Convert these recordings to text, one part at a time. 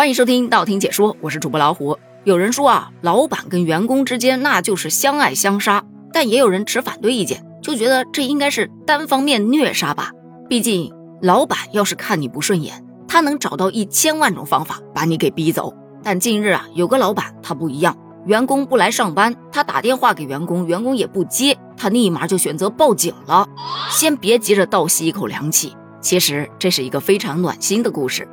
欢迎收听道听解说，我是主播老虎。有人说啊，老板跟员工之间那就是相爱相杀，但也有人持反对意见，就觉得这应该是单方面虐杀吧。毕竟老板要是看你不顺眼，他能找到一千万种方法把你给逼走。但近日啊，有个老板他不一样，员工不来上班，他打电话给员工，员工也不接，他立马就选择报警了。先别急着倒吸一口凉气，其实这是一个非常暖心的故事。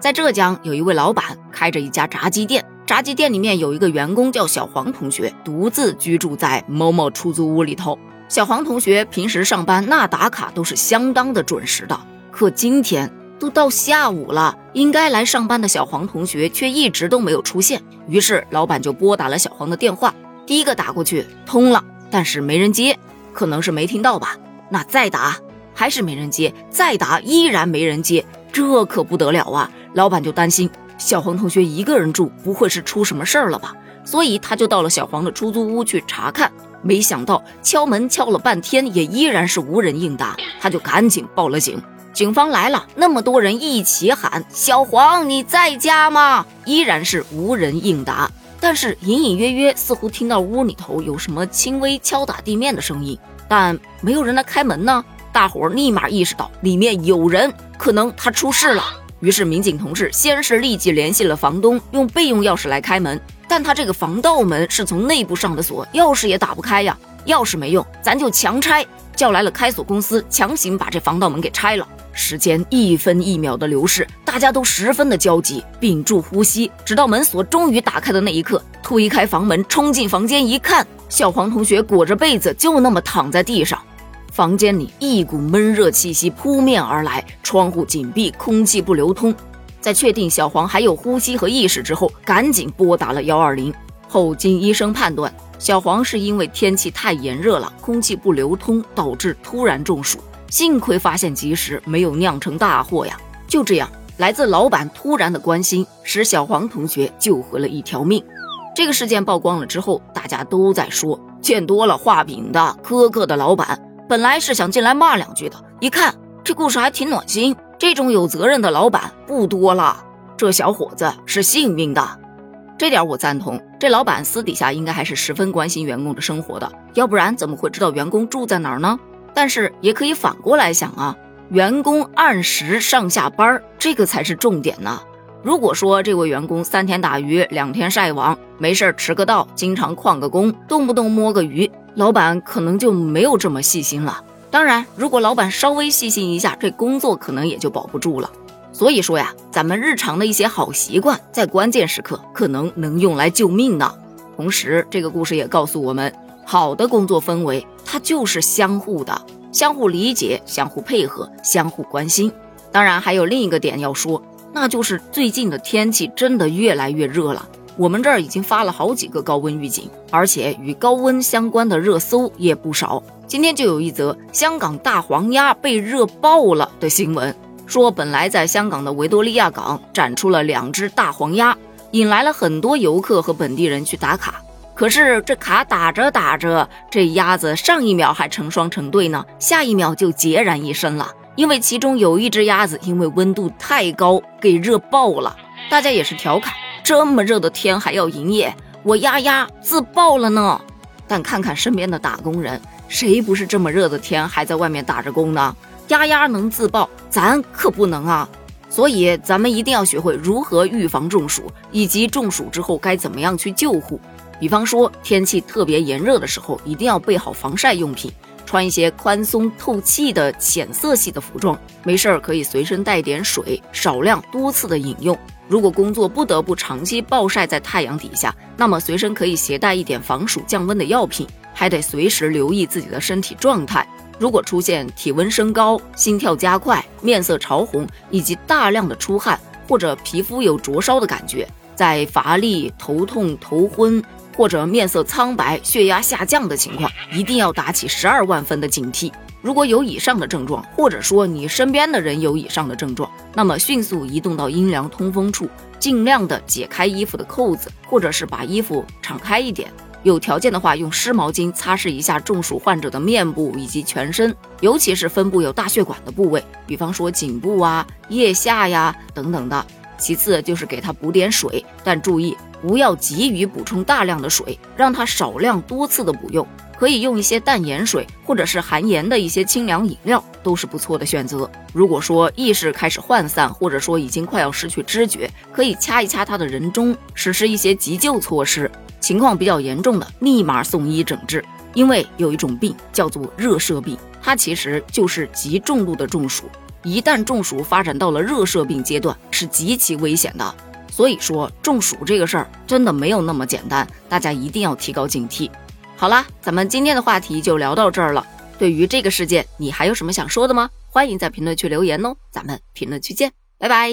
在浙江，有一位老板开着一家炸鸡店，炸鸡店里面有一个员工叫小黄同学，独自居住在某某出租屋里头。小黄同学平时上班那打卡都是相当的准时的，可今天都到下午了，应该来上班的小黄同学却一直都没有出现。于是老板就拨打了小黄的电话，第一个打过去通了，但是没人接，可能是没听到吧。那再打还是没人接，再打依然没人接，这可不得了啊！老板就担心小黄同学一个人住，不会是出什么事儿了吧？所以他就到了小黄的出租屋去查看。没想到敲门敲了半天，也依然是无人应答。他就赶紧报了警。警方来了，那么多人一起喊：“小黄，你在家吗？”依然是无人应答。但是隐隐约约似乎听到屋里头有什么轻微敲打地面的声音，但没有人来开门呢。大伙儿立马意识到里面有人，可能他出事了。于是，民警同志先是立即联系了房东，用备用钥匙来开门。但他这个防盗门是从内部上的锁，钥匙也打不开呀。钥匙没用，咱就强拆，叫来了开锁公司，强行把这防盗门给拆了。时间一分一秒的流逝，大家都十分的焦急，屏住呼吸，直到门锁终于打开的那一刻，推开房门，冲进房间一看，小黄同学裹着被子就那么躺在地上。房间里一股闷热气息扑面而来，窗户紧闭，空气不流通。在确定小黄还有呼吸和意识之后，赶紧拨打了幺二零。后经医生判断，小黄是因为天气太炎热了，空气不流通，导致突然中暑。幸亏发现及时，没有酿成大祸呀。就这样，来自老板突然的关心，使小黄同学救回了一条命。这个事件曝光了之后，大家都在说，见多了画饼的苛刻的老板。本来是想进来骂两句的，一看这故事还挺暖心。这种有责任的老板不多了，这小伙子是幸运的，这点我赞同。这老板私底下应该还是十分关心员工的生活的，要不然怎么会知道员工住在哪儿呢？但是也可以反过来想啊，员工按时上下班，这个才是重点呢。如果说这位员工三天打鱼两天晒网，没事迟个到，经常旷个工，动不动摸个鱼。老板可能就没有这么细心了。当然，如果老板稍微细心一下，这工作可能也就保不住了。所以说呀，咱们日常的一些好习惯，在关键时刻可能能用来救命呢。同时，这个故事也告诉我们，好的工作氛围它就是相互的，相互理解、相互配合、相互关心。当然，还有另一个点要说，那就是最近的天气真的越来越热了。我们这儿已经发了好几个高温预警，而且与高温相关的热搜也不少。今天就有一则香港大黄鸭被热爆了的新闻，说本来在香港的维多利亚港展出了两只大黄鸭，引来了很多游客和本地人去打卡。可是这卡打着打着，这鸭子上一秒还成双成对呢，下一秒就孑然一身了，因为其中有一只鸭子因为温度太高给热爆了。大家也是调侃。这么热的天还要营业，我丫丫自爆了呢。但看看身边的打工人，谁不是这么热的天还在外面打着工呢？丫丫能自爆，咱可不能啊！所以咱们一定要学会如何预防中暑，以及中暑之后该怎么样去救护。比方说，天气特别炎热的时候，一定要备好防晒用品，穿一些宽松透气的浅色系的服装。没事儿可以随身带点水，少量多次的饮用。如果工作不得不长期暴晒在太阳底下，那么随身可以携带一点防暑降温的药品，还得随时留意自己的身体状态。如果出现体温升高、心跳加快、面色潮红，以及大量的出汗或者皮肤有灼烧的感觉，在乏力、头痛、头昏或者面色苍白、血压下降的情况，一定要打起十二万分的警惕。如果有以上的症状，或者说你身边的人有以上的症状，那么迅速移动到阴凉通风处，尽量的解开衣服的扣子，或者是把衣服敞开一点。有条件的话，用湿毛巾擦拭一下中暑患者的面部以及全身，尤其是分布有大血管的部位，比方说颈部啊、腋下呀等等的。其次就是给它补点水，但注意不要急于补充大量的水，让它少量多次的补用。可以用一些淡盐水，或者是含盐的一些清凉饮料，都是不错的选择。如果说意识开始涣散，或者说已经快要失去知觉，可以掐一掐他的人中，实施一些急救措施。情况比较严重的，立马送医诊治。因为有一种病叫做热射病，它其实就是极重度的中暑。一旦中暑发展到了热射病阶段，是极其危险的。所以说，中暑这个事儿真的没有那么简单，大家一定要提高警惕。好啦，咱们今天的话题就聊到这儿了。对于这个事件，你还有什么想说的吗？欢迎在评论区留言哦，咱们评论区见，拜拜。